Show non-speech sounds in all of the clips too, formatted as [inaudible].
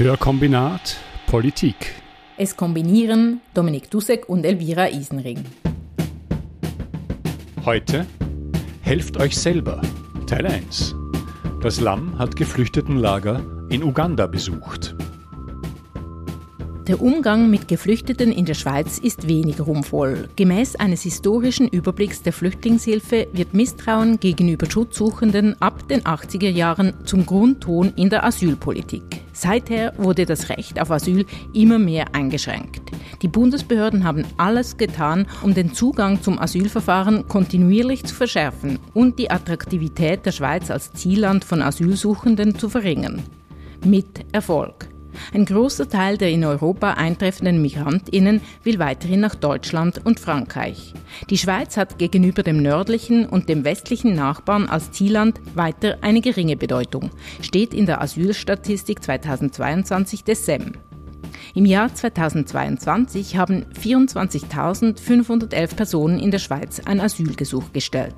Hörkombinat Politik. Es kombinieren Dominik Dussek und Elvira Isenring. Heute Helft euch selber. Teil 1. Das Lamm hat Geflüchtetenlager in Uganda besucht. Der Umgang mit Geflüchteten in der Schweiz ist wenig ruhmvoll. Gemäß eines historischen Überblicks der Flüchtlingshilfe wird Misstrauen gegenüber Schutzsuchenden ab den 80er Jahren zum Grundton in der Asylpolitik. Seither wurde das Recht auf Asyl immer mehr eingeschränkt. Die Bundesbehörden haben alles getan, um den Zugang zum Asylverfahren kontinuierlich zu verschärfen und die Attraktivität der Schweiz als Zielland von Asylsuchenden zu verringern. Mit Erfolg. Ein großer Teil der in Europa eintreffenden Migrantinnen will weiterhin nach Deutschland und Frankreich. Die Schweiz hat gegenüber dem nördlichen und dem westlichen Nachbarn als Zielland weiter eine geringe Bedeutung, steht in der Asylstatistik 2022 des SEM. Im Jahr 2022 haben 24.511 Personen in der Schweiz ein Asylgesuch gestellt.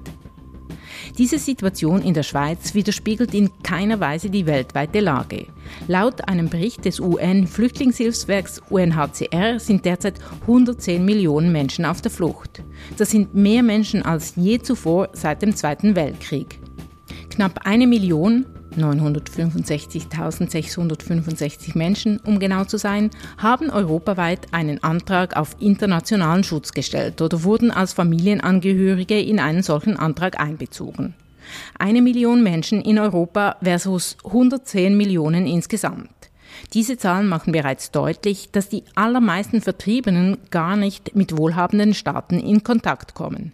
Diese Situation in der Schweiz widerspiegelt in keiner Weise die weltweite Lage. Laut einem Bericht des UN-Flüchtlingshilfswerks UNHCR sind derzeit 110 Millionen Menschen auf der Flucht. Das sind mehr Menschen als je zuvor seit dem Zweiten Weltkrieg. Knapp eine Million 965.665 Menschen, um genau zu sein, haben europaweit einen Antrag auf internationalen Schutz gestellt oder wurden als Familienangehörige in einen solchen Antrag einbezogen. Eine Million Menschen in Europa versus 110 Millionen insgesamt. Diese Zahlen machen bereits deutlich, dass die allermeisten Vertriebenen gar nicht mit wohlhabenden Staaten in Kontakt kommen.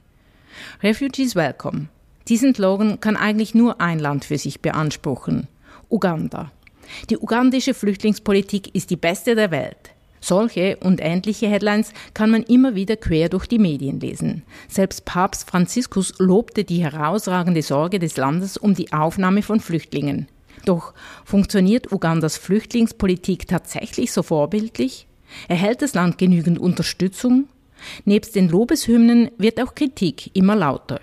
Refugees Welcome diesen Slogan kann eigentlich nur ein Land für sich beanspruchen. Uganda. Die ugandische Flüchtlingspolitik ist die beste der Welt. Solche und ähnliche Headlines kann man immer wieder quer durch die Medien lesen. Selbst Papst Franziskus lobte die herausragende Sorge des Landes um die Aufnahme von Flüchtlingen. Doch funktioniert Ugandas Flüchtlingspolitik tatsächlich so vorbildlich? Erhält das Land genügend Unterstützung? Nebst den Lobeshymnen wird auch Kritik immer lauter.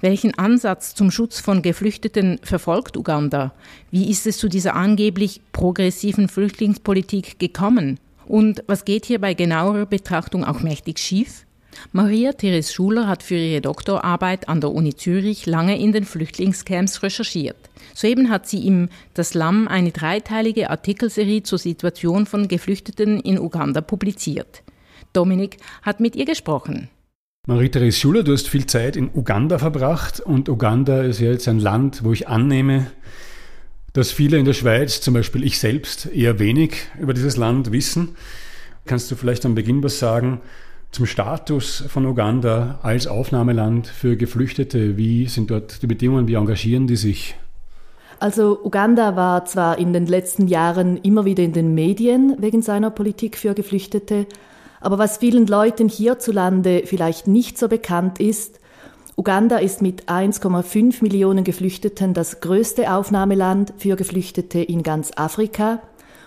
Welchen Ansatz zum Schutz von Geflüchteten verfolgt Uganda? Wie ist es zu dieser angeblich progressiven Flüchtlingspolitik gekommen? Und was geht hier bei genauerer Betrachtung auch mächtig schief? Maria Therese Schuler hat für ihre Doktorarbeit an der Uni Zürich lange in den Flüchtlingscamps recherchiert. Soeben hat sie im Das Lamm eine dreiteilige Artikelserie zur Situation von Geflüchteten in Uganda publiziert. Dominik hat mit ihr gesprochen. Marie-Therese Schuler, du hast viel Zeit in Uganda verbracht und Uganda ist ja jetzt ein Land, wo ich annehme, dass viele in der Schweiz, zum Beispiel ich selbst, eher wenig über dieses Land wissen. Kannst du vielleicht am Beginn was sagen zum Status von Uganda als Aufnahmeland für Geflüchtete? Wie sind dort die Bedingungen? Wie engagieren die sich? Also Uganda war zwar in den letzten Jahren immer wieder in den Medien wegen seiner Politik für Geflüchtete, aber was vielen Leuten hierzulande vielleicht nicht so bekannt ist, Uganda ist mit 1,5 Millionen Geflüchteten das größte Aufnahmeland für Geflüchtete in ganz Afrika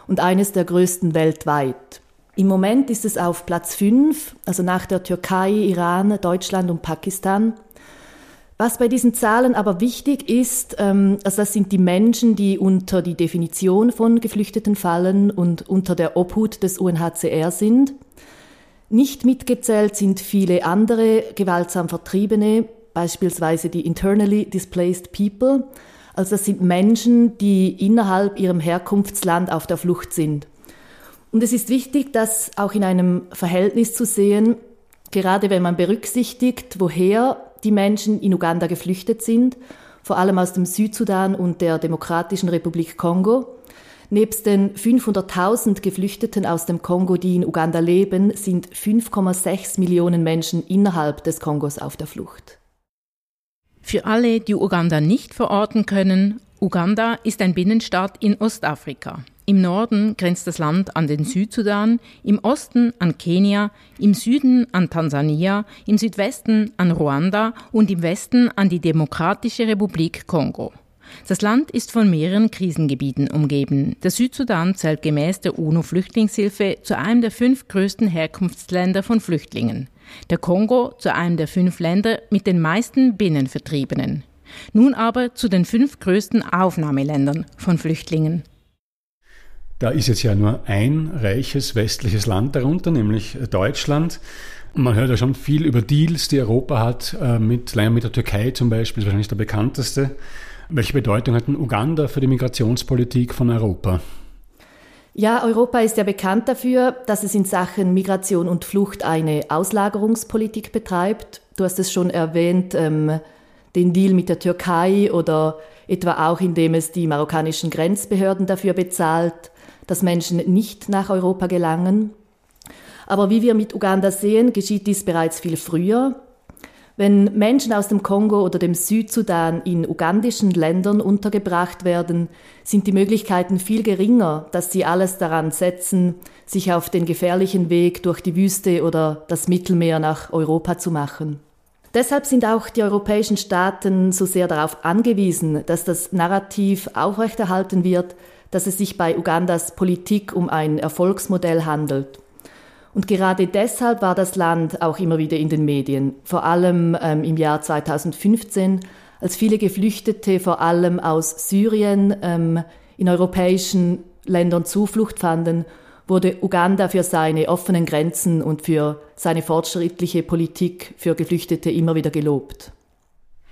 und eines der größten weltweit. Im Moment ist es auf Platz 5, also nach der Türkei, Iran, Deutschland und Pakistan. Was bei diesen Zahlen aber wichtig ist, ähm, also das sind die Menschen, die unter die Definition von Geflüchteten fallen und unter der Obhut des UNHCR sind. Nicht mitgezählt sind viele andere gewaltsam Vertriebene, beispielsweise die internally displaced people. Also das sind Menschen, die innerhalb ihrem Herkunftsland auf der Flucht sind. Und es ist wichtig, das auch in einem Verhältnis zu sehen, gerade wenn man berücksichtigt, woher die Menschen in Uganda geflüchtet sind, vor allem aus dem Südsudan und der Demokratischen Republik Kongo. Nebst den 500.000 Geflüchteten aus dem Kongo, die in Uganda leben, sind 5,6 Millionen Menschen innerhalb des Kongos auf der Flucht. Für alle, die Uganda nicht verorten können, Uganda ist ein Binnenstaat in Ostafrika. Im Norden grenzt das Land an den Südsudan, im Osten an Kenia, im Süden an Tansania, im Südwesten an Ruanda und im Westen an die Demokratische Republik Kongo. Das Land ist von mehreren Krisengebieten umgeben. Der Südsudan zählt gemäß der UNO-Flüchtlingshilfe zu einem der fünf größten Herkunftsländer von Flüchtlingen. Der Kongo zu einem der fünf Länder mit den meisten Binnenvertriebenen. Nun aber zu den fünf größten Aufnahmeländern von Flüchtlingen. Da ist jetzt ja nur ein reiches westliches Land darunter, nämlich Deutschland. Man hört ja schon viel über Deals, die Europa hat, äh, mit, mit der Türkei zum Beispiel, ist wahrscheinlich der bekannteste. Welche Bedeutung hat denn Uganda für die Migrationspolitik von Europa? Ja, Europa ist ja bekannt dafür, dass es in Sachen Migration und Flucht eine Auslagerungspolitik betreibt. Du hast es schon erwähnt, ähm, den Deal mit der Türkei oder etwa auch, indem es die marokkanischen Grenzbehörden dafür bezahlt, dass Menschen nicht nach Europa gelangen. Aber wie wir mit Uganda sehen, geschieht dies bereits viel früher. Wenn Menschen aus dem Kongo oder dem Südsudan in ugandischen Ländern untergebracht werden, sind die Möglichkeiten viel geringer, dass sie alles daran setzen, sich auf den gefährlichen Weg durch die Wüste oder das Mittelmeer nach Europa zu machen. Deshalb sind auch die europäischen Staaten so sehr darauf angewiesen, dass das Narrativ aufrechterhalten wird, dass es sich bei Ugandas Politik um ein Erfolgsmodell handelt. Und gerade deshalb war das Land auch immer wieder in den Medien, vor allem ähm, im Jahr 2015, als viele Geflüchtete vor allem aus Syrien ähm, in europäischen Ländern Zuflucht fanden, wurde Uganda für seine offenen Grenzen und für seine fortschrittliche Politik für Geflüchtete immer wieder gelobt.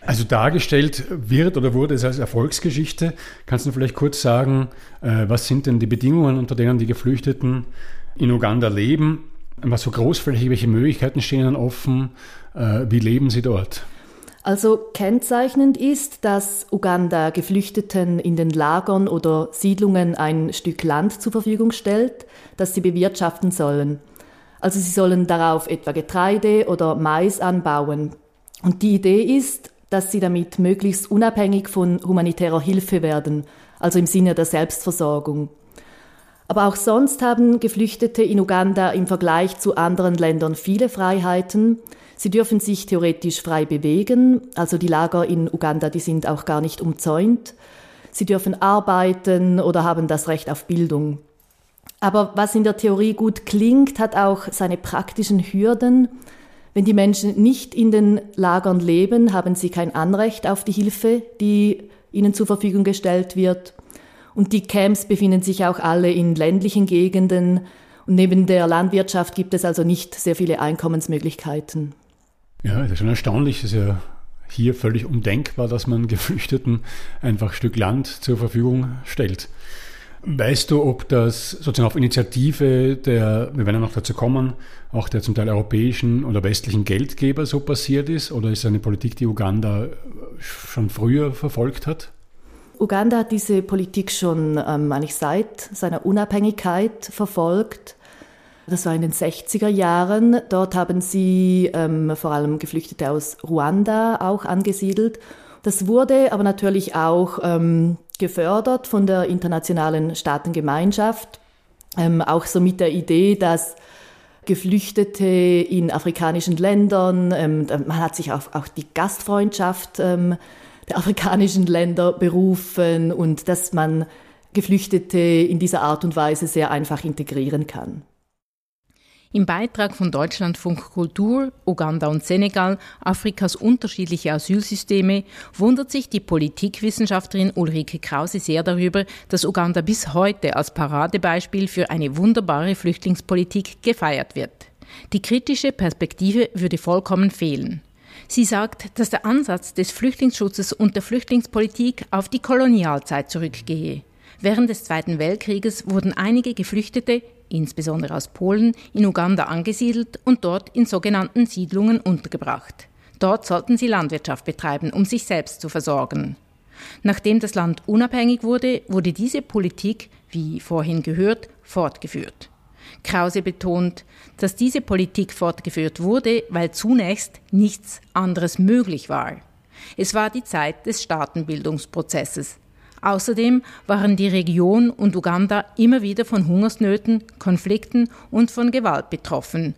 Also dargestellt wird oder wurde es als Erfolgsgeschichte. Kannst du vielleicht kurz sagen, äh, was sind denn die Bedingungen, unter denen die Geflüchteten in Uganda leben? Was so großflächig, welche Möglichkeiten stehen ihnen offen? Äh, wie leben sie dort? Also kennzeichnend ist, dass Uganda Geflüchteten in den Lagern oder Siedlungen ein Stück Land zur Verfügung stellt, das sie bewirtschaften sollen. Also sie sollen darauf etwa Getreide oder Mais anbauen. Und die Idee ist, dass sie damit möglichst unabhängig von humanitärer Hilfe werden, also im Sinne der Selbstversorgung. Aber auch sonst haben Geflüchtete in Uganda im Vergleich zu anderen Ländern viele Freiheiten. Sie dürfen sich theoretisch frei bewegen, also die Lager in Uganda, die sind auch gar nicht umzäunt. Sie dürfen arbeiten oder haben das Recht auf Bildung. Aber was in der Theorie gut klingt, hat auch seine praktischen Hürden. Wenn die Menschen nicht in den Lagern leben, haben sie kein Anrecht auf die Hilfe, die ihnen zur Verfügung gestellt wird. Und die Camps befinden sich auch alle in ländlichen Gegenden. Und neben der Landwirtschaft gibt es also nicht sehr viele Einkommensmöglichkeiten. Ja, das ist schon erstaunlich. Das ist ja hier völlig undenkbar, dass man [laughs] Geflüchteten einfach ein Stück Land zur Verfügung stellt. Weißt du, ob das sozusagen auf Initiative der, wir werden ja noch dazu kommen, auch der zum Teil europäischen oder westlichen Geldgeber so passiert ist? Oder ist es eine Politik, die Uganda schon früher verfolgt hat? Uganda hat diese Politik schon ähm, eigentlich seit seiner Unabhängigkeit verfolgt. Das war in den 60er Jahren. Dort haben sie ähm, vor allem Geflüchtete aus Ruanda auch angesiedelt. Das wurde aber natürlich auch ähm, gefördert von der internationalen Staatengemeinschaft, ähm, auch so mit der Idee, dass Geflüchtete in afrikanischen Ländern, ähm, man hat sich auf auch die Gastfreundschaft ähm, der afrikanischen Länder berufen und dass man Geflüchtete in dieser Art und Weise sehr einfach integrieren kann. Im Beitrag von Deutschlandfunk Kultur, Uganda und Senegal, Afrikas unterschiedliche Asylsysteme, wundert sich die Politikwissenschaftlerin Ulrike Krause sehr darüber, dass Uganda bis heute als Paradebeispiel für eine wunderbare Flüchtlingspolitik gefeiert wird. Die kritische Perspektive würde vollkommen fehlen. Sie sagt, dass der Ansatz des Flüchtlingsschutzes und der Flüchtlingspolitik auf die Kolonialzeit zurückgehe. Während des Zweiten Weltkrieges wurden einige Geflüchtete, insbesondere aus Polen, in Uganda angesiedelt und dort in sogenannten Siedlungen untergebracht. Dort sollten sie Landwirtschaft betreiben, um sich selbst zu versorgen. Nachdem das Land unabhängig wurde, wurde diese Politik, wie vorhin gehört, fortgeführt. Krause betont, dass diese Politik fortgeführt wurde, weil zunächst nichts anderes möglich war. Es war die Zeit des Staatenbildungsprozesses. Außerdem waren die Region und Uganda immer wieder von Hungersnöten, Konflikten und von Gewalt betroffen.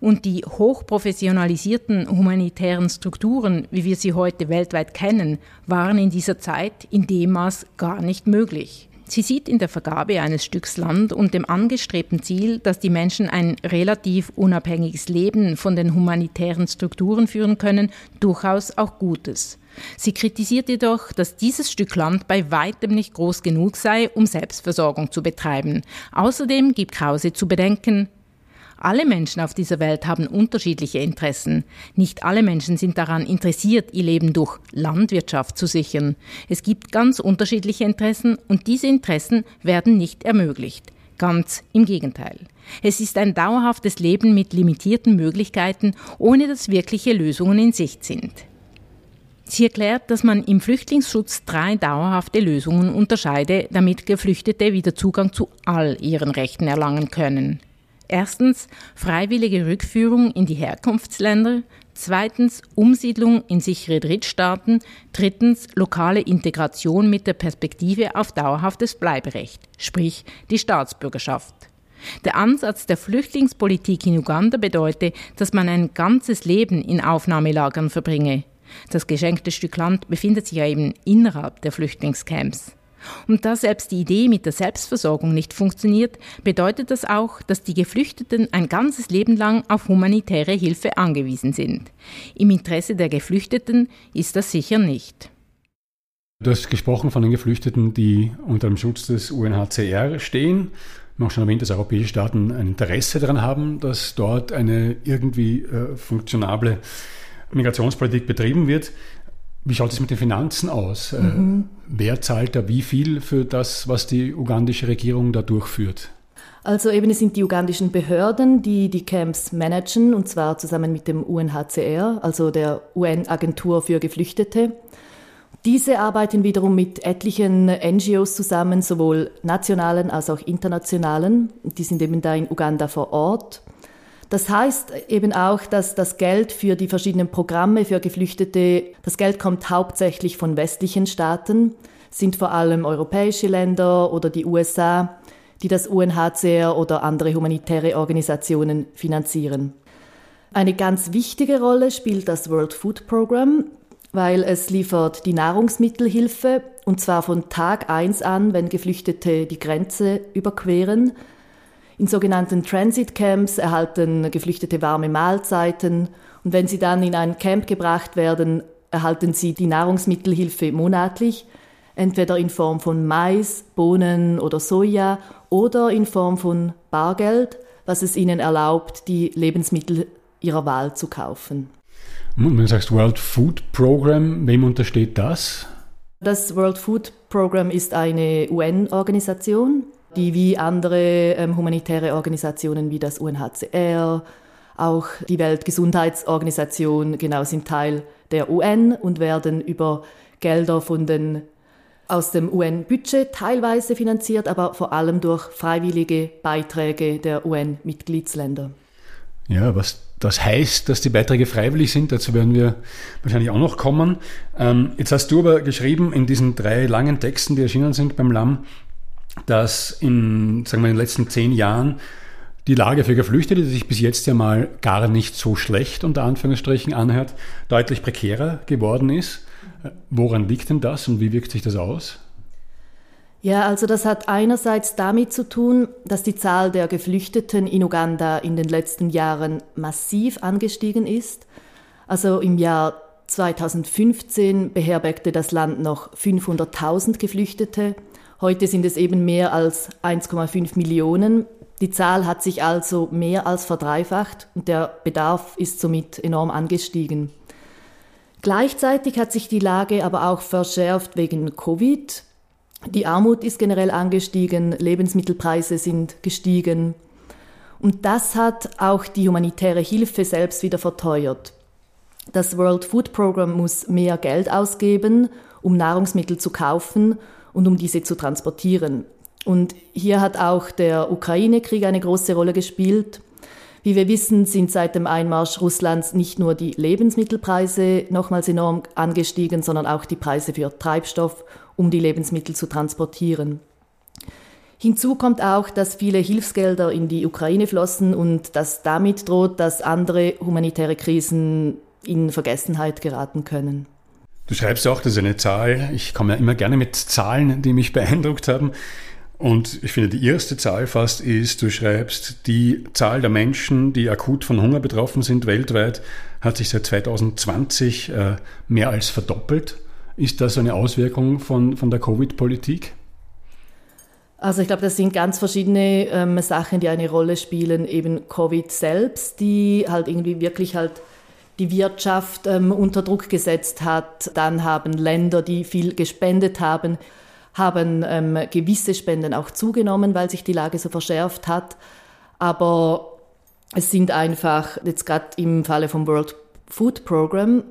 Und die hochprofessionalisierten humanitären Strukturen, wie wir sie heute weltweit kennen, waren in dieser Zeit in dem Maß gar nicht möglich. Sie sieht in der Vergabe eines Stücks Land und dem angestrebten Ziel, dass die Menschen ein relativ unabhängiges Leben von den humanitären Strukturen führen können, durchaus auch Gutes. Sie kritisiert jedoch, dass dieses Stück Land bei weitem nicht groß genug sei, um Selbstversorgung zu betreiben. Außerdem gibt Krause zu bedenken, alle Menschen auf dieser Welt haben unterschiedliche Interessen. Nicht alle Menschen sind daran interessiert, ihr Leben durch Landwirtschaft zu sichern. Es gibt ganz unterschiedliche Interessen und diese Interessen werden nicht ermöglicht. Ganz im Gegenteil. Es ist ein dauerhaftes Leben mit limitierten Möglichkeiten, ohne dass wirkliche Lösungen in Sicht sind. Sie erklärt, dass man im Flüchtlingsschutz drei dauerhafte Lösungen unterscheide, damit Geflüchtete wieder Zugang zu all ihren Rechten erlangen können. Erstens freiwillige Rückführung in die Herkunftsländer, zweitens Umsiedlung in sichere Drittstaaten, drittens lokale Integration mit der Perspektive auf dauerhaftes Bleiberecht, sprich die Staatsbürgerschaft. Der Ansatz der Flüchtlingspolitik in Uganda bedeutet, dass man ein ganzes Leben in Aufnahmelagern verbringe. Das geschenkte Stück Land befindet sich ja eben innerhalb der Flüchtlingscamps. Und da selbst die Idee mit der Selbstversorgung nicht funktioniert, bedeutet das auch, dass die Geflüchteten ein ganzes Leben lang auf humanitäre Hilfe angewiesen sind. Im Interesse der Geflüchteten ist das sicher nicht. Du hast gesprochen von den Geflüchteten, die unter dem Schutz des UNHCR stehen. Man hat schon erwähnt, dass europäische Staaten ein Interesse daran haben, dass dort eine irgendwie äh, funktionable Migrationspolitik betrieben wird. Wie schaut es mit den Finanzen aus? Äh, mhm. Wer zahlt da wie viel für das, was die ugandische Regierung da durchführt? Also eben es sind die ugandischen Behörden, die die Camps managen, und zwar zusammen mit dem UNHCR, also der UN-Agentur für Geflüchtete. Diese arbeiten wiederum mit etlichen NGOs zusammen, sowohl nationalen als auch internationalen. Die sind eben da in Uganda vor Ort. Das heißt eben auch, dass das Geld für die verschiedenen Programme für Geflüchtete, das Geld kommt hauptsächlich von westlichen Staaten, sind vor allem europäische Länder oder die USA, die das UNHCR oder andere humanitäre Organisationen finanzieren. Eine ganz wichtige Rolle spielt das World Food Program, weil es liefert die Nahrungsmittelhilfe und zwar von Tag eins an, wenn Geflüchtete die Grenze überqueren in sogenannten Transit Camps erhalten Geflüchtete warme Mahlzeiten und wenn sie dann in ein Camp gebracht werden, erhalten sie die Nahrungsmittelhilfe monatlich, entweder in Form von Mais, Bohnen oder Soja oder in Form von Bargeld, was es ihnen erlaubt, die Lebensmittel ihrer Wahl zu kaufen. Und wenn du sagst World Food Program, wem untersteht das? Das World Food Program ist eine UN-Organisation, die wie andere ähm, humanitäre Organisationen wie das UNHCR, auch die Weltgesundheitsorganisation genau sind Teil der UN und werden über Gelder von den aus dem UN-Budget teilweise finanziert, aber vor allem durch freiwillige Beiträge der UN-Mitgliedsländer. Ja, was das heißt, dass die Beiträge freiwillig sind, dazu werden wir wahrscheinlich auch noch kommen. Ähm, jetzt hast du aber geschrieben in diesen drei langen Texten, die erschienen sind beim LAM, dass in, sagen wir, in den letzten zehn Jahren die Lage für Geflüchtete, die sich bis jetzt ja mal gar nicht so schlecht unter Anführungsstrichen anhört, deutlich prekärer geworden ist. Woran liegt denn das und wie wirkt sich das aus? Ja, also das hat einerseits damit zu tun, dass die Zahl der Geflüchteten in Uganda in den letzten Jahren massiv angestiegen ist. Also im Jahr 2015 beherbergte das Land noch 500.000 Geflüchtete. Heute sind es eben mehr als 1,5 Millionen. Die Zahl hat sich also mehr als verdreifacht und der Bedarf ist somit enorm angestiegen. Gleichzeitig hat sich die Lage aber auch verschärft wegen Covid. Die Armut ist generell angestiegen, Lebensmittelpreise sind gestiegen. Und das hat auch die humanitäre Hilfe selbst wieder verteuert. Das World Food Program muss mehr Geld ausgeben, um Nahrungsmittel zu kaufen und um diese zu transportieren. Und hier hat auch der Ukraine-Krieg eine große Rolle gespielt. Wie wir wissen, sind seit dem Einmarsch Russlands nicht nur die Lebensmittelpreise nochmals enorm angestiegen, sondern auch die Preise für Treibstoff, um die Lebensmittel zu transportieren. Hinzu kommt auch, dass viele Hilfsgelder in die Ukraine flossen und dass damit droht, dass andere humanitäre Krisen in Vergessenheit geraten können. Du schreibst auch, das ist eine Zahl, ich komme ja immer gerne mit Zahlen, die mich beeindruckt haben. Und ich finde, die erste Zahl fast ist, du schreibst, die Zahl der Menschen, die akut von Hunger betroffen sind weltweit, hat sich seit 2020 äh, mehr als verdoppelt. Ist das eine Auswirkung von, von der Covid-Politik? Also ich glaube, das sind ganz verschiedene ähm, Sachen, die eine Rolle spielen. Eben Covid selbst, die halt irgendwie wirklich halt die Wirtschaft ähm, unter Druck gesetzt hat. Dann haben Länder, die viel gespendet haben, haben ähm, gewisse Spenden auch zugenommen, weil sich die Lage so verschärft hat. Aber es sind einfach, jetzt gerade im Falle vom World Food Program,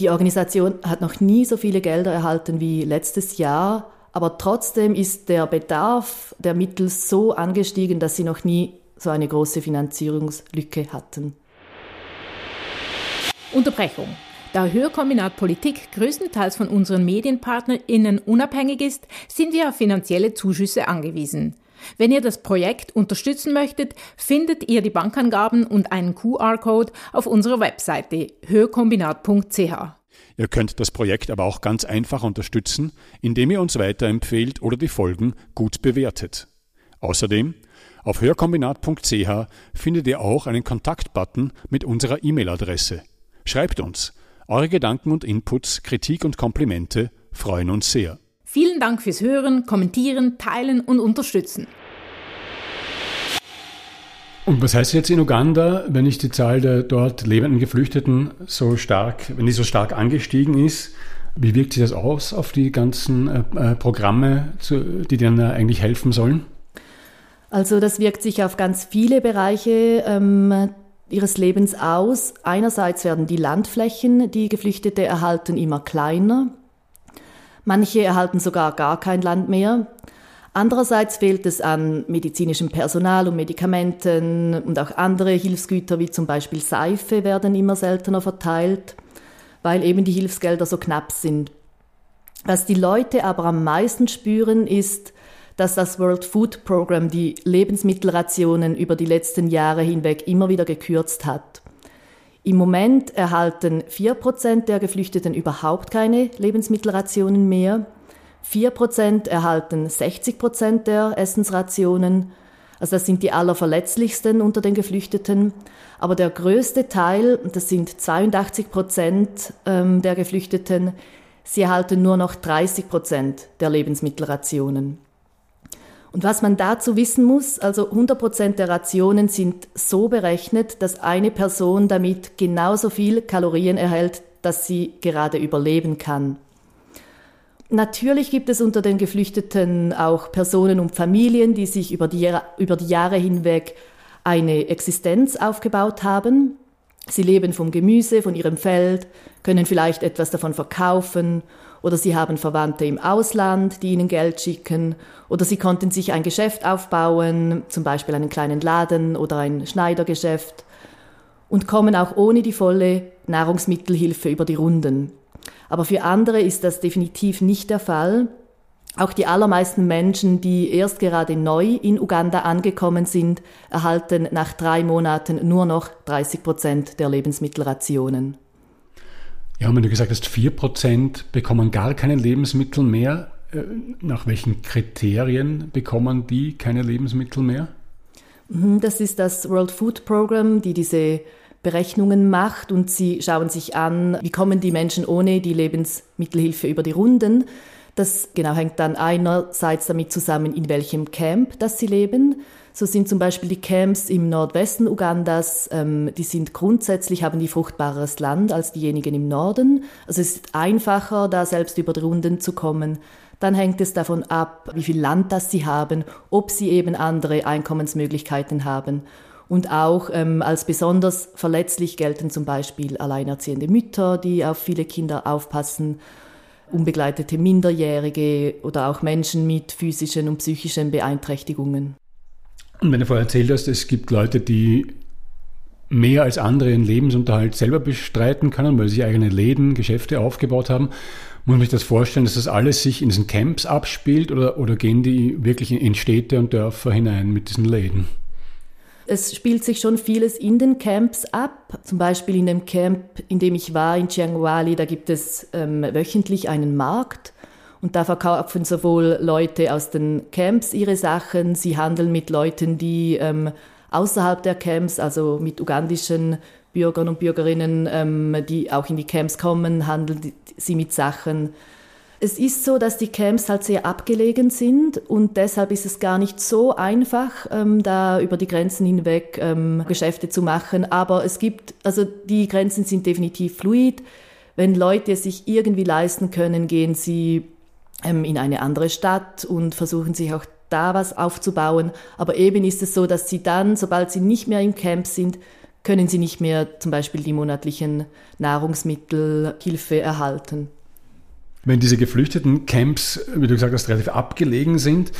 die Organisation hat noch nie so viele Gelder erhalten wie letztes Jahr, aber trotzdem ist der Bedarf der Mittel so angestiegen, dass sie noch nie so eine große Finanzierungslücke hatten. Unterbrechung. Da Hörkombinat Politik größtenteils von unseren MedienpartnerInnen unabhängig ist, sind wir auf finanzielle Zuschüsse angewiesen. Wenn ihr das Projekt unterstützen möchtet, findet ihr die Bankangaben und einen QR-Code auf unserer Webseite hörkombinat.ch. Ihr könnt das Projekt aber auch ganz einfach unterstützen, indem ihr uns weiterempfehlt oder die Folgen gut bewertet. Außerdem, auf hörkombinat.ch findet ihr auch einen Kontaktbutton mit unserer E-Mail-Adresse. Schreibt uns eure Gedanken und Inputs, Kritik und Komplimente freuen uns sehr. Vielen Dank fürs Hören, Kommentieren, Teilen und Unterstützen. Und was heißt jetzt in Uganda, wenn ich die Zahl der dort lebenden Geflüchteten so stark, wenn die so stark angestiegen ist? Wie wirkt sich das aus auf die ganzen äh, äh Programme, zu, die denen eigentlich helfen sollen? Also das wirkt sich auf ganz viele Bereiche ähm, ihres Lebens aus. Einerseits werden die Landflächen, die Geflüchtete erhalten, immer kleiner. Manche erhalten sogar gar kein Land mehr. Andererseits fehlt es an medizinischem Personal und Medikamenten und auch andere Hilfsgüter wie zum Beispiel Seife werden immer seltener verteilt, weil eben die Hilfsgelder so knapp sind. Was die Leute aber am meisten spüren, ist, dass das World Food Program die Lebensmittelrationen über die letzten Jahre hinweg immer wieder gekürzt hat. Im Moment erhalten 4% der Geflüchteten überhaupt keine Lebensmittelrationen mehr. 4% erhalten 60% der Essensrationen. Also das sind die allerverletzlichsten unter den Geflüchteten. Aber der größte Teil, das sind 82% ähm, der Geflüchteten, sie erhalten nur noch 30% der Lebensmittelrationen. Und was man dazu wissen muss, also 100 Prozent der Rationen sind so berechnet, dass eine Person damit genauso viel Kalorien erhält, dass sie gerade überleben kann. Natürlich gibt es unter den Geflüchteten auch Personen und Familien, die sich über die, über die Jahre hinweg eine Existenz aufgebaut haben. Sie leben vom Gemüse, von ihrem Feld, können vielleicht etwas davon verkaufen oder sie haben Verwandte im Ausland, die ihnen Geld schicken oder sie konnten sich ein Geschäft aufbauen, zum Beispiel einen kleinen Laden oder ein Schneidergeschäft und kommen auch ohne die volle Nahrungsmittelhilfe über die Runden. Aber für andere ist das definitiv nicht der Fall. Auch die allermeisten Menschen, die erst gerade neu in Uganda angekommen sind, erhalten nach drei Monaten nur noch 30 Prozent der Lebensmittelrationen. Ja, wenn du gesagt hast, 4% bekommen gar keine Lebensmittel mehr, äh, nach welchen Kriterien bekommen die keine Lebensmittel mehr? Mhm, das ist das World Food Program, die diese Berechnungen macht und sie schauen sich an, wie kommen die Menschen ohne die Lebensmittelhilfe über die Runden. Das genau hängt dann einerseits damit zusammen, in welchem Camp das sie leben so sind zum Beispiel die Camps im Nordwesten Ugandas, ähm, die sind grundsätzlich, haben die fruchtbareres Land als diejenigen im Norden. Also es ist einfacher, da selbst über die Runden zu kommen. Dann hängt es davon ab, wie viel Land das sie haben, ob sie eben andere Einkommensmöglichkeiten haben. Und auch ähm, als besonders verletzlich gelten zum Beispiel alleinerziehende Mütter, die auf viele Kinder aufpassen, unbegleitete Minderjährige oder auch Menschen mit physischen und psychischen Beeinträchtigungen. Und wenn du vorher erzählt hast, es gibt Leute, die mehr als andere ihren Lebensunterhalt selber bestreiten können, weil sie eigene Läden, Geschäfte aufgebaut haben. Muss man sich das vorstellen, dass das alles sich in diesen Camps abspielt oder, oder gehen die wirklich in Städte und Dörfer hinein mit diesen Läden? Es spielt sich schon vieles in den Camps ab. Zum Beispiel in dem Camp, in dem ich war, in Chiangwali, da gibt es ähm, wöchentlich einen Markt. Und da verkaufen sowohl Leute aus den Camps ihre Sachen, sie handeln mit Leuten, die ähm, außerhalb der Camps, also mit ugandischen Bürgern und Bürgerinnen, ähm, die auch in die Camps kommen, handeln sie mit Sachen. Es ist so, dass die Camps halt sehr abgelegen sind und deshalb ist es gar nicht so einfach, ähm, da über die Grenzen hinweg ähm, Geschäfte zu machen. Aber es gibt, also die Grenzen sind definitiv fluid. Wenn Leute es sich irgendwie leisten können, gehen sie in eine andere Stadt und versuchen sich auch da was aufzubauen. Aber eben ist es so, dass sie dann, sobald sie nicht mehr im Camp sind, können sie nicht mehr zum Beispiel die monatlichen Nahrungsmittelhilfe erhalten. Wenn diese geflüchteten Camps, wie du gesagt hast, relativ abgelegen sind,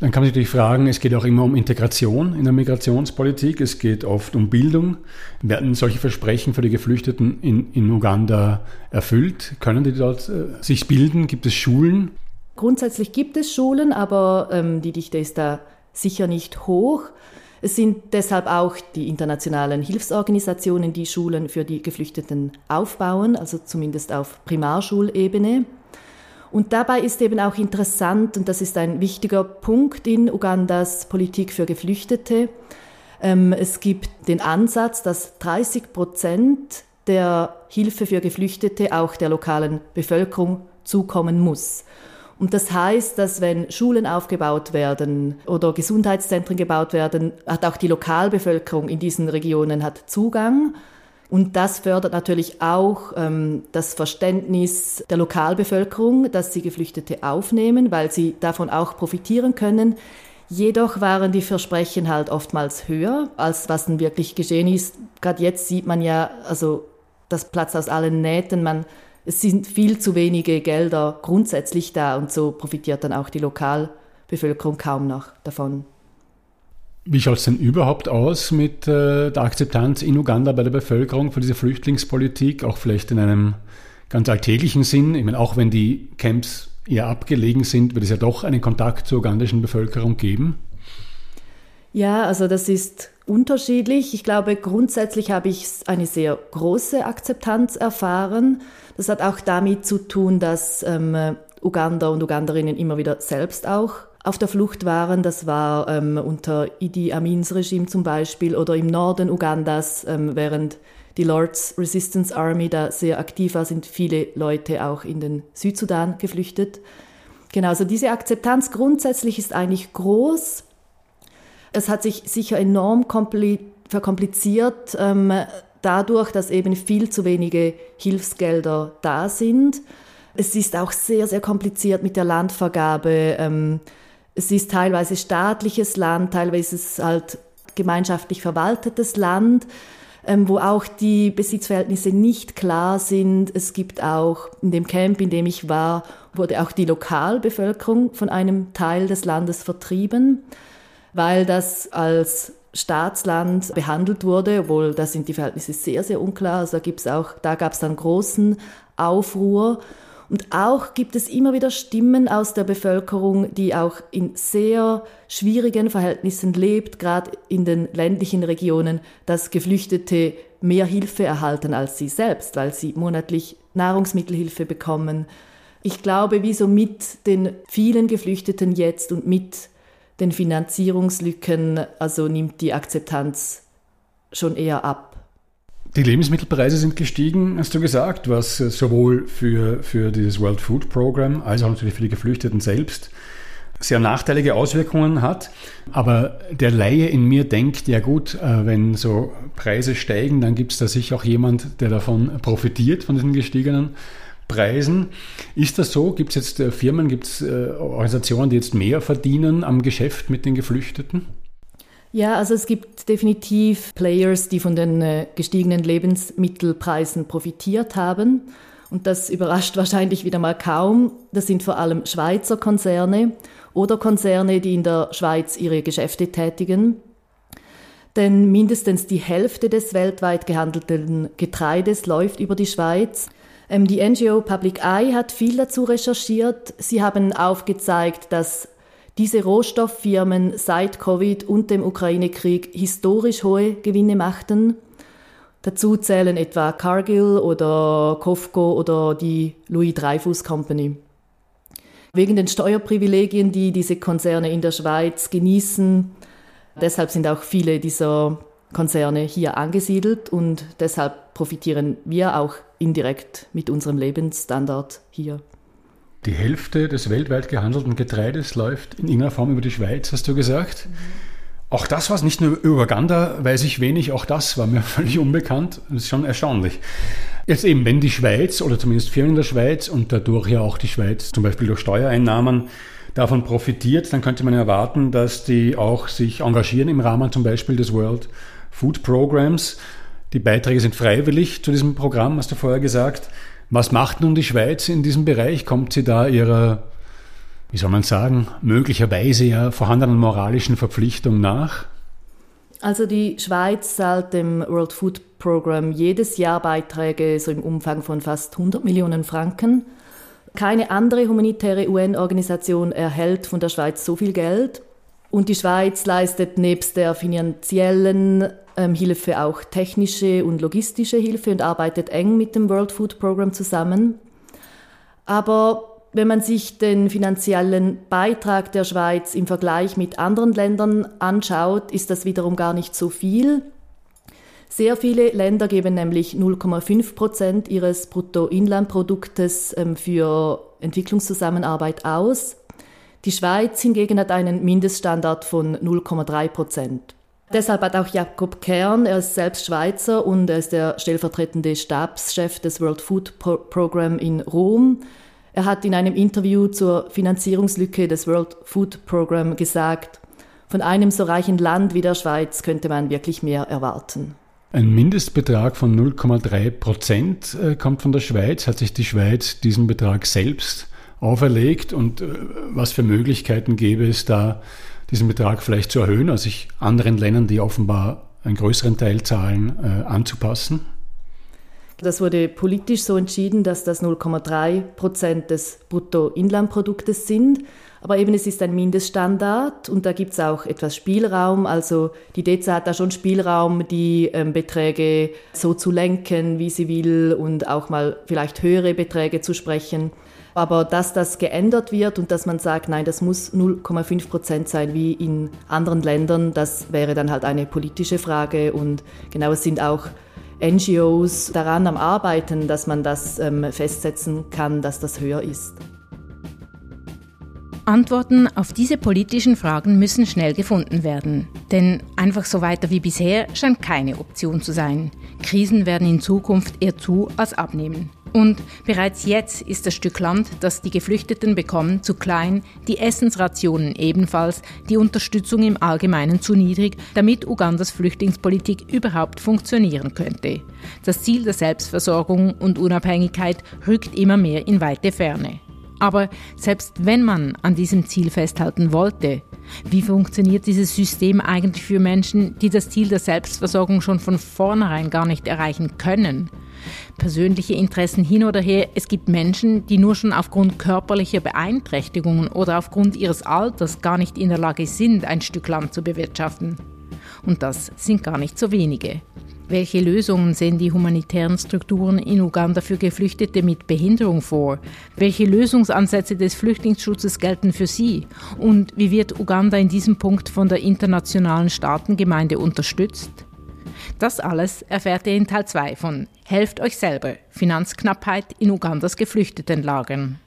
dann kann man sich natürlich fragen, es geht auch immer um Integration in der Migrationspolitik, es geht oft um Bildung. Werden solche Versprechen für die Geflüchteten in, in Uganda erfüllt? Können die dort äh, sich bilden? Gibt es Schulen? Grundsätzlich gibt es Schulen, aber ähm, die Dichte ist da sicher nicht hoch. Es sind deshalb auch die internationalen Hilfsorganisationen, die Schulen für die Geflüchteten aufbauen, also zumindest auf Primarschulebene. Und dabei ist eben auch interessant, und das ist ein wichtiger Punkt in Ugandas Politik für Geflüchtete, ähm, es gibt den Ansatz, dass 30 Prozent der Hilfe für Geflüchtete auch der lokalen Bevölkerung zukommen muss. Und das heißt, dass wenn Schulen aufgebaut werden oder Gesundheitszentren gebaut werden, hat auch die Lokalbevölkerung in diesen Regionen hat Zugang. Und das fördert natürlich auch ähm, das Verständnis der Lokalbevölkerung, dass sie Geflüchtete aufnehmen, weil sie davon auch profitieren können. Jedoch waren die Versprechen halt oftmals höher, als was dann wirklich geschehen ist. Gerade jetzt sieht man ja, also das Platz aus allen Nähten. Man, es sind viel zu wenige Gelder grundsätzlich da und so profitiert dann auch die Lokalbevölkerung kaum noch davon. Wie schaut es denn überhaupt aus mit äh, der Akzeptanz in Uganda bei der Bevölkerung für diese Flüchtlingspolitik, auch vielleicht in einem ganz alltäglichen Sinn? Ich meine, auch wenn die Camps eher abgelegen sind, wird es ja doch einen Kontakt zur ugandischen Bevölkerung geben? Ja, also das ist unterschiedlich. Ich glaube, grundsätzlich habe ich eine sehr große Akzeptanz erfahren. Das hat auch damit zu tun, dass ähm, Uganda und Uganderinnen immer wieder selbst auch auf der Flucht waren. Das war ähm, unter Idi Amins Regime zum Beispiel oder im Norden Ugandas, ähm, während die Lords Resistance Army da sehr aktiv war, sind viele Leute auch in den Südsudan geflüchtet. Genau, also diese Akzeptanz grundsätzlich ist eigentlich groß. Es hat sich sicher enorm verkompliziert ähm, dadurch, dass eben viel zu wenige Hilfsgelder da sind. Es ist auch sehr, sehr kompliziert mit der Landvergabe. Ähm, es ist teilweise staatliches Land, teilweise ist es halt gemeinschaftlich verwaltetes Land, ähm, wo auch die Besitzverhältnisse nicht klar sind. Es gibt auch in dem Camp, in dem ich war, wurde auch die Lokalbevölkerung von einem Teil des Landes vertrieben, weil das als Staatsland behandelt wurde, obwohl da sind die Verhältnisse sehr, sehr unklar. Also da gibt's auch, da gab es dann großen Aufruhr. Und auch gibt es immer wieder Stimmen aus der Bevölkerung, die auch in sehr schwierigen Verhältnissen lebt, gerade in den ländlichen Regionen, dass Geflüchtete mehr Hilfe erhalten als sie selbst, weil sie monatlich Nahrungsmittelhilfe bekommen. Ich glaube, wie so mit den vielen Geflüchteten jetzt und mit den Finanzierungslücken, also nimmt die Akzeptanz schon eher ab. Die Lebensmittelpreise sind gestiegen, hast du gesagt, was sowohl für, für dieses World Food Program als auch natürlich für die Geflüchteten selbst sehr nachteilige Auswirkungen hat. Aber der Laie in mir denkt, ja gut, äh, wenn so Preise steigen, dann gibt es da sicher auch jemand, der davon profitiert, von diesen gestiegenen Preisen. Ist das so? Gibt es jetzt äh, Firmen, gibt es äh, Organisationen, die jetzt mehr verdienen am Geschäft mit den Geflüchteten? Ja, also es gibt definitiv Players, die von den äh, gestiegenen Lebensmittelpreisen profitiert haben. Und das überrascht [laughs] wahrscheinlich wieder mal kaum. Das sind vor allem Schweizer Konzerne oder Konzerne, die in der Schweiz ihre Geschäfte tätigen. Denn mindestens die Hälfte des weltweit gehandelten Getreides läuft über die Schweiz. Ähm, die NGO Public Eye hat viel dazu recherchiert. Sie haben aufgezeigt, dass diese Rohstofffirmen seit Covid und dem Ukraine-Krieg historisch hohe Gewinne machten. Dazu zählen etwa Cargill oder Kofco oder die Louis Dreyfus Company. Wegen den Steuerprivilegien, die diese Konzerne in der Schweiz genießen, deshalb sind auch viele dieser Konzerne hier angesiedelt und deshalb profitieren wir auch indirekt mit unserem Lebensstandard hier. Die Hälfte des weltweit gehandelten Getreides läuft in irgendeiner Form über die Schweiz, hast du gesagt. Mhm. Auch das war es nicht nur über Uganda, weiß ich wenig, auch das war mir [laughs] völlig unbekannt. Das ist schon erstaunlich. Jetzt eben, wenn die Schweiz oder zumindest Firmen in der Schweiz und dadurch ja auch die Schweiz zum Beispiel durch Steuereinnahmen davon profitiert, dann könnte man erwarten, dass die auch sich engagieren im Rahmen zum Beispiel des World Food Programs. Die Beiträge sind freiwillig zu diesem Programm, hast du vorher gesagt. Was macht nun die Schweiz in diesem Bereich? Kommt sie da ihrer, wie soll man sagen, möglicherweise ja vorhandenen moralischen Verpflichtung nach? Also die Schweiz zahlt dem World Food Program jedes Jahr Beiträge so im Umfang von fast 100 Millionen Franken. Keine andere humanitäre UN-Organisation erhält von der Schweiz so viel Geld. Und die Schweiz leistet nebst der finanziellen ähm, Hilfe auch technische und logistische Hilfe und arbeitet eng mit dem World Food Program zusammen. Aber wenn man sich den finanziellen Beitrag der Schweiz im Vergleich mit anderen Ländern anschaut, ist das wiederum gar nicht so viel. Sehr viele Länder geben nämlich 0,5 Prozent ihres Bruttoinlandproduktes ähm, für Entwicklungszusammenarbeit aus. Die Schweiz hingegen hat einen Mindeststandard von 0,3 Prozent. Deshalb hat auch Jakob Kern, er ist selbst Schweizer und er ist der stellvertretende Stabschef des World Food Pro Program in Rom. Er hat in einem Interview zur Finanzierungslücke des World Food Program gesagt, von einem so reichen Land wie der Schweiz könnte man wirklich mehr erwarten. Ein Mindestbetrag von 0,3 Prozent äh, kommt von der Schweiz. Hat sich die Schweiz diesen Betrag selbst auferlegt und äh, was für Möglichkeiten gäbe es da, diesen Betrag vielleicht zu erhöhen, also sich anderen Ländern, die offenbar einen größeren Teil zahlen, äh, anzupassen? Das wurde politisch so entschieden, dass das 0,3 Prozent des Bruttoinlandproduktes sind. Aber eben es ist ein Mindeststandard und da gibt es auch etwas Spielraum. Also die DEZA hat da schon Spielraum, die ähm, Beträge so zu lenken, wie sie will und auch mal vielleicht höhere Beträge zu sprechen. Aber dass das geändert wird und dass man sagt, nein, das muss 0,5 Prozent sein wie in anderen Ländern, das wäre dann halt eine politische Frage. Und genau, es sind auch NGOs daran am Arbeiten, dass man das ähm, festsetzen kann, dass das höher ist. Antworten auf diese politischen Fragen müssen schnell gefunden werden. Denn einfach so weiter wie bisher scheint keine Option zu sein. Krisen werden in Zukunft eher zu als abnehmen. Und bereits jetzt ist das Stück Land, das die Geflüchteten bekommen, zu klein, die Essensrationen ebenfalls, die Unterstützung im Allgemeinen zu niedrig, damit Ugandas Flüchtlingspolitik überhaupt funktionieren könnte. Das Ziel der Selbstversorgung und Unabhängigkeit rückt immer mehr in weite Ferne. Aber selbst wenn man an diesem Ziel festhalten wollte, wie funktioniert dieses System eigentlich für Menschen, die das Ziel der Selbstversorgung schon von vornherein gar nicht erreichen können? Persönliche Interessen hin oder her, es gibt Menschen, die nur schon aufgrund körperlicher Beeinträchtigungen oder aufgrund ihres Alters gar nicht in der Lage sind, ein Stück Land zu bewirtschaften. Und das sind gar nicht so wenige. Welche Lösungen sehen die humanitären Strukturen in Uganda für Geflüchtete mit Behinderung vor? Welche Lösungsansätze des Flüchtlingsschutzes gelten für sie? Und wie wird Uganda in diesem Punkt von der internationalen Staatengemeinde unterstützt? Das alles erfährt ihr in Teil 2 von Helft euch selber, Finanzknappheit in Ugandas Geflüchtetenlagern.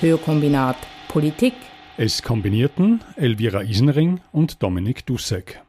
Hörkombinat Politik es kombinierten Elvira Isenring und Dominik Dussek.